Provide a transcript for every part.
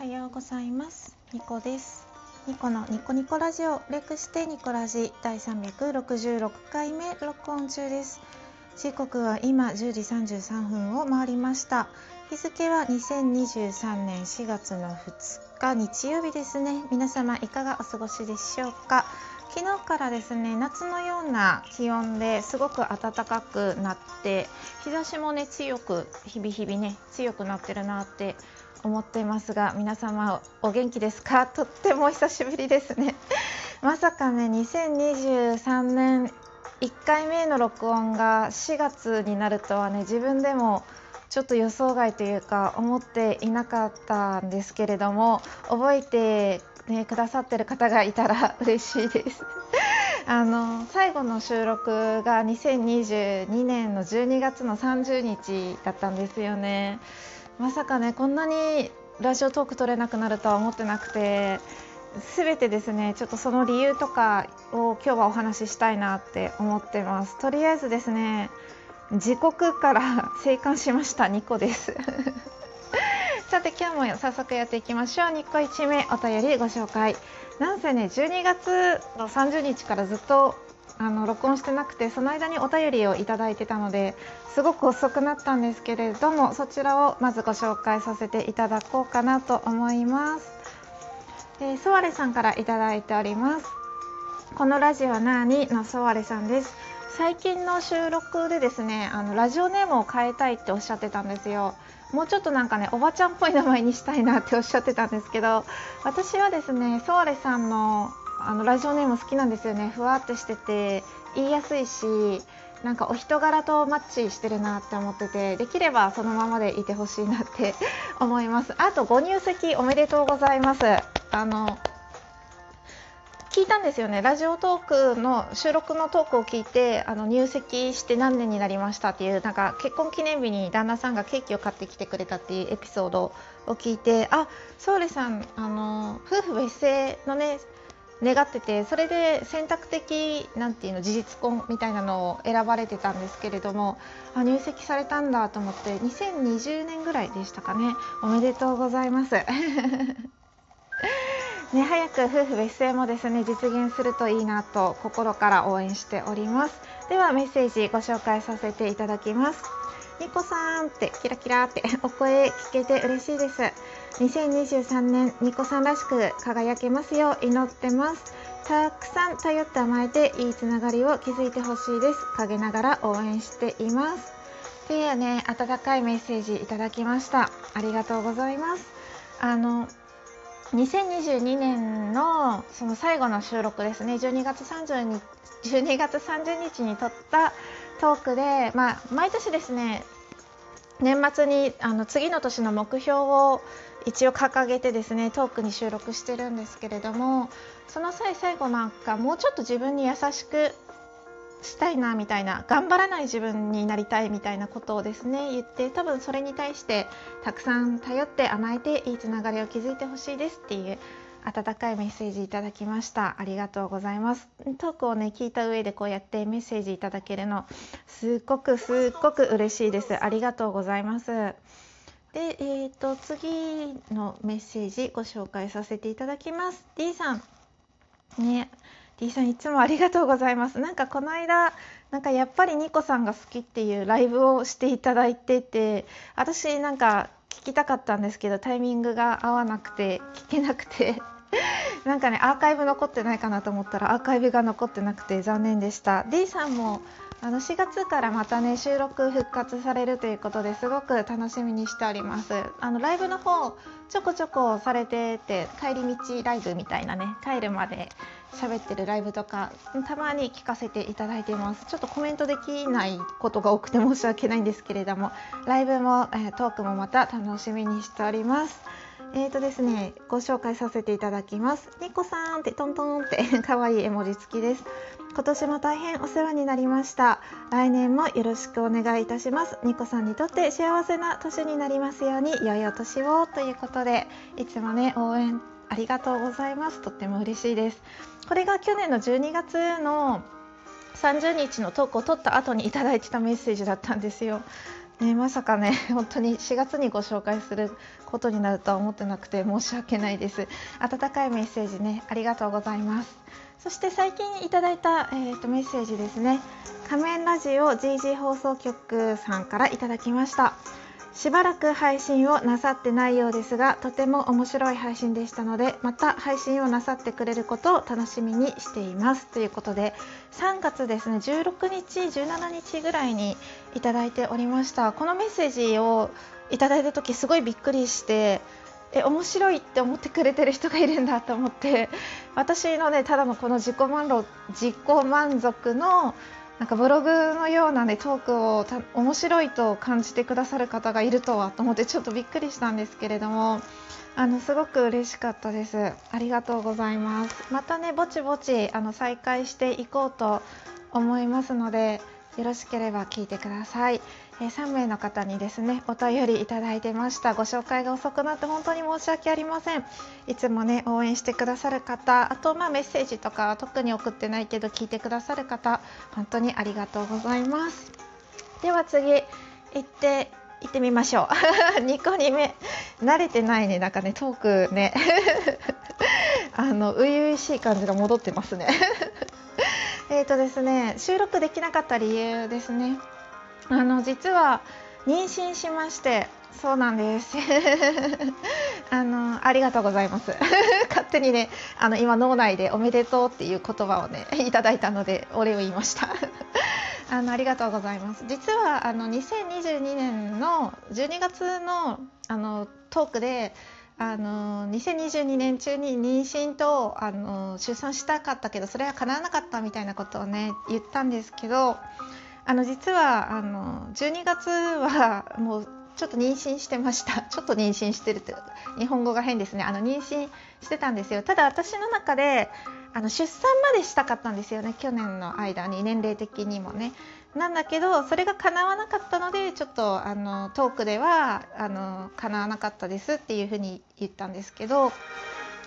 おはようございます。ニコです。ニコのニコニコラジオ略してニコラジ第366回目録音中です。時刻は今10時33分を回りました。日付は2023年4月の2日日曜日ですね。皆様いかがお過ごしでしょうか？昨日からですね夏のような気温ですごく暖かくなって日差しもね強く日々日々ね強くなってるなって思っていますが皆様お元気ですか？とっても久しぶりですね。まさかね2023年1回目の録音が4月になるとはね自分でもちょっと予想外というか思っていなかったんですけれども覚えてね、くださってる方がいたら 嬉しいです。あの最後の収録が2022年の12月の30日だったんですよね。まさかねこんなにラジオトーク取れなくなるとは思ってなくて全てですねちょっとその理由とかを今日はお話ししたいなって思ってます。とりあえずですね時刻から生還しました2個です。さて今日も早速やっていきましょう。2個1名お便りご紹介。なんせね12月の30日からずっとあの録音してなくてその間にお便りをいただいてたのですごく遅くなったんですけれどもそちらをまずご紹介させていただこうかなと思います、えー、ソワレさんからいただいております。このラジオは何のソワレさんです。最近の収録でですねあのラジオネームを変えたいっておっしゃってたんですよ。もうちょっとなんかねおばちゃんっぽい名前にしたいなっておっしゃってたんですけど私はですねソーレさんのあのラジオネーム好きなんですよね。ふわっとしてて言いやすいしなんかお人柄とマッチしてるなって思っててできればそのままでいてほしいなって思います。あとご入籍おめでとうございます。あの聞いたんですよねラジオトークの収録のトークを聞いてあの入籍して何年になりましたっていうなんか結婚記念日に旦那さんがケーキを買ってきてくれたっていうエピソードを聞いてあソウレさんあの夫婦別姓のね願っててそれで選択的なんていうの事実婚みたいなのを選ばれてたんですけれどもあ入籍されたんだと思って2020年ぐらいでしたかねおめでとうございます。ね、早く夫婦別姓もですね実現するといいなと心から応援しております。ではメッセージご紹介させていただきます。ニコさんってキラキラって お声聞けて嬉しいです。2023年ニコさんらしく輝けますよう祈ってます。たくさん頼って甘えていいつながりを築いてほしいです。陰ながら応援しています。というね温かいメッセージいただきました。ありがとうございます。あの2022年のその最後の収録ですね。12月30日 ,12 月30日に撮ったトークで、まあ、毎年ですね年末にあの次の年の目標を一応掲げてですねトークに収録してるんですけれどもその際最後なんかもうちょっと自分に優しくしたいなみたいな頑張らない自分になりたいみたいなことをですね言って多分それに対してたくさん頼って甘えていいつながりを築いてほしいですっていう温かいメッセージいただきました。ありがとうございます。トークをね聞いた上でこうやってメッセージいただけるのすっごくすっごく嬉しいです。ありがとうございます。で、えーと、と次のメッセージご紹介させていただきます。D さん。ね。D さんいつもありがとうございます。なんかこの間なんかやっぱりニコさんが好きっていうライブをしていただいてて私なんか聞きたかったんですけどタイミングが合わなくて聞けなくて。なんかねアーカイブ残ってないかなと思ったらアーカイブが残ってなくて残念でした。D さんもあの4月からまたね収録復活されるということですごく楽しみにしております。あのライブの方ちょこちょこされてて帰り道ライブみたいなね帰るまで喋ってるライブとかたまに聞かせていただいています。ちょっとコメントできないことが多くて申し訳ないんですけれどもライブも、え、トークもまた楽しみにしております。えーとですね、ご紹介させていただきます。ニコさんってトントンって 可愛い絵文字付きです。今年も大変お世話になりました。来年もよろしくお願いいたします。ニコさんにとって幸せな年になりますように、良いお年をということで、いつもね、応援ありがとうございます。とっても嬉しいです。これが去年の12月の30日のトークを取った後にいただいてたメッセージだったんですよ。ね、まさかね 本当に4月にご紹介することになるとは思ってなくて申し訳ないです。温かいメッセージねありがとうございます。そして最近いただいた、えーと、メッセージですね。仮面ラジオ GG 放送局さんからいただきました。しばらく配信をなさってないようですがとても面白い配信でしたのでまた配信をなさってくれることを楽しみにしています。ということで3月ですね16日17日ぐらいにいただいておりました。このメッセージをいただいた時すごいびっくりしてえ面白いって思ってくれてる人がいるんだと思って私のねただのこの自己満自己満足のなんかブログのような、ね、トークを面白いと感じてくださる方がいるとはと思ってちょっとびっくりしたんですけれどもあのすごく嬉しかったです。ありがとうございます。またねぼちぼちあの再開していこうと思いますのでよろしければ聞いてください。え3名の方にですねお便りいただいてました。ご紹介が遅くなって本当に申し訳ありません。いつもね応援してくださる方あとまあメッセージとか特に送ってないけど聞いてくださる方本当にありがとうございます。では次行って行ってみましょう。2個2目。慣れてないね。なんかねトークね。あの初々しい感じが戻ってますね。えっとですね収録できなかった理由ですね。あの実は妊娠しましてそうなんです。あのありがとうございます。勝手にねあの今脳内でおめでとうっていう言葉をねいただいたのでお礼を言いました。あのありがとうございます。実はあの2022年の12月のあのトークであの2022年中に妊娠とあの出産したかったけどそれは叶わなかったみたいなことをね言ったんですけどあの実はあの12月は もうちょっと妊娠してました。ちょっと妊娠してるって日本語が変ですね。あの妊娠してたんですよ。ただ私の中であの出産までしたかったんですよね。去年の間に年齢的にもね。なんだけどそれが叶わなかったのでちょっとあのトークではあの叶わなかったですっていうふうに言ったんですけど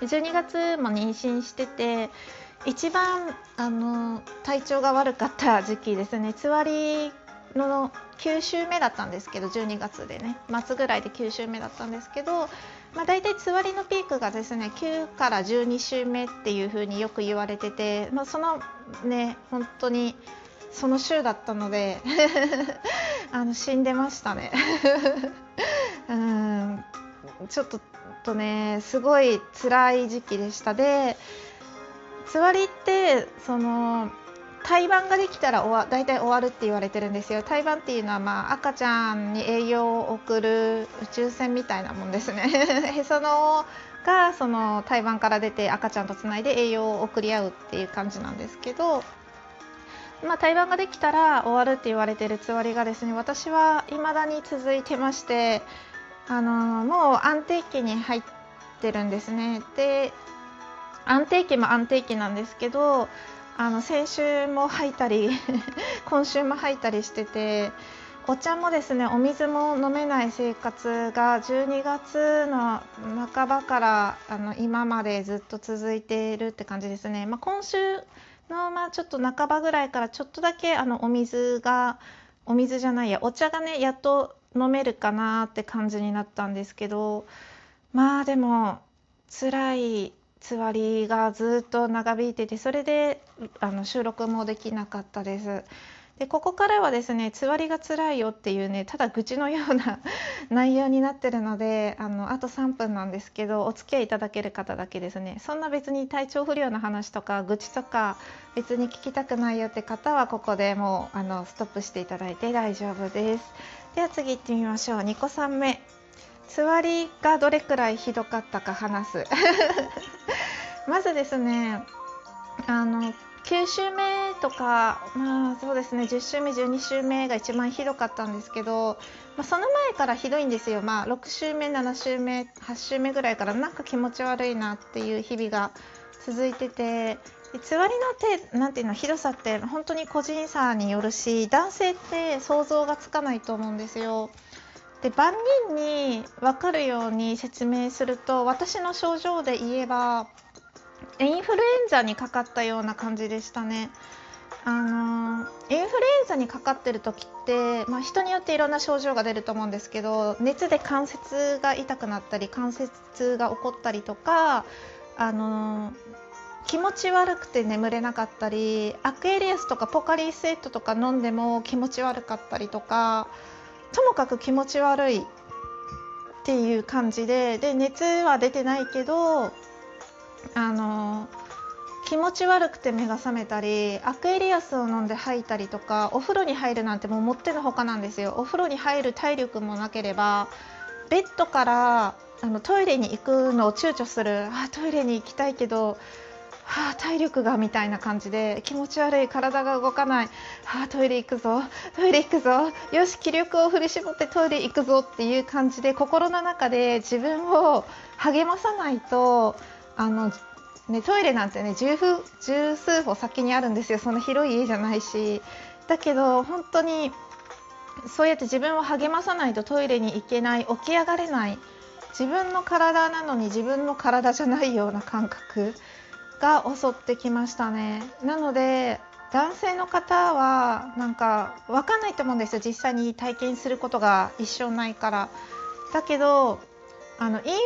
12月も妊娠してて一番あの体調が悪かった時期ですね。つわりの9週目だったんですけど12月でね。末ぐらいで9週目だったんですけど、まあ、大体つわりのピークがですね9から12週目っていう風によく言われてて、まあ、そのね本当にその週だったので あの死んでましたね。うん。ちょっとねすごい辛い時期でした。でつわりってその胎盤ができたら終わ大体終わるって言われてるんですよ。胎盤っていうのは、まあ、赤ちゃんに栄養を送る宇宙船みたいなもんですね。へそのがその胎盤から出て赤ちゃんとつないで栄養を送り合うっていう感じなんですけど、まあ、胎盤ができたら終わるって言われてるつわりがですね私は未だに続いてましてあのもう安定期に入ってるんですね。で安定期も安定期なんですけどあの先週も吐いたり 今週も吐いたりしててお茶もですねお水も飲めない生活が12月の半ばからあの今までずっと続いているって感じですね。まあ、今週の、まあ、ちょっと半ばぐらいからちょっとだけあのお水がお水じゃないやお茶がねやっと飲めるかなって感じになったんですけどまあでも辛いつわりがずっと長引いててそれであの収録もできなかったです。でここからはですねつわりが辛いよっていうねただ愚痴のような 内容になってるのであのあと3分なんですけどお付き合いいただける方だけですね。そんな別に体調不良の話とか愚痴とか別に聞きたくないよって方はここでもうあのストップしていただいて大丈夫です。では次行ってみましょう。2個3目。つわりがどれくらいひどかったか話す まずですねあの9週目とかまあそうですね10週目12週目が一番ひどかったんですけど、まあ、その前からひどいんですよ、まあ、6週目7週目8週目ぐらいからなんか気持ち悪いなっていう日々が続いててつわりの手なんていうのひどさって本当に個人差によるし男性って想像がつかないと思うんですよ。で万人に分かるように説明すると私の症状で言えばインフルエンザにかかったような感じでしたね。あのインフルエンザにかかってる時って、まあ、人によっていろんな症状が出ると思うんですけど熱で関節が痛くなったり関節痛が起こったりとか、あの気持ち悪くて眠れなかったりアクエリアスとかポカリスエットとか飲んでも気持ち悪かったりとかともかく気持ち悪いっていう感じでで熱は出てないけどあの気持ち悪くて目が覚めたりアクエリアスを飲んで吐いたりとかお風呂に入るなんてもうもってのほかなんですよ。お風呂に入る体力もなければベッドからあのトイレに行くのを躊躇する。あトイレに行きたいけどはあ、体力がみたいな感じで気持ち悪い体が動かない、はあ、トイレ行くぞ。トイレ行くぞ。よし気力を振り絞ってトイレ行くぞっていう感じで心の中で自分を励まさないとあの、ね、トイレなんてね十十数歩先にあるんですよ。そんな広い家じゃないし。だけど本当にそうやって自分を励まさないとトイレに行けない起き上がれない。自分の体なのに自分の体じゃないような感覚。が襲ってきましたね。なので男性の方はなんか分かんないと思うんですよ。実際に体験することが一生ないから。だけどあのインフル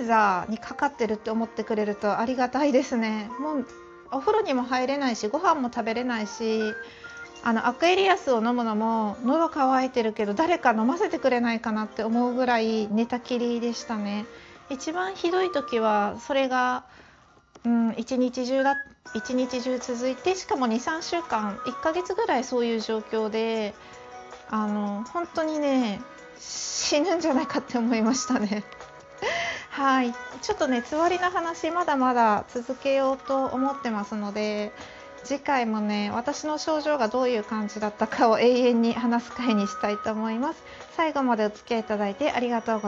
エンザにかかってるって思ってくれるとありがたいですね。もうお風呂にも入れないしご飯も食べれないしあのアクエリアスを飲むのも喉乾いてるけど誰か飲ませてくれないかなって思うぐらい寝たきりでしたね。一番ひどい時はそれがうん、一日中だ一日中続いてしかも23週間1ヶ月ぐらいそういう状況であの本当にね死ぬんじゃないかって思いましたね。はいちょっとねつわりの話まだまだ続けようと思ってますので次回もね私の症状がどういう感じだったかを永遠に話す回にしたいと思います。最後までお付き合いいただいてありがとうございます。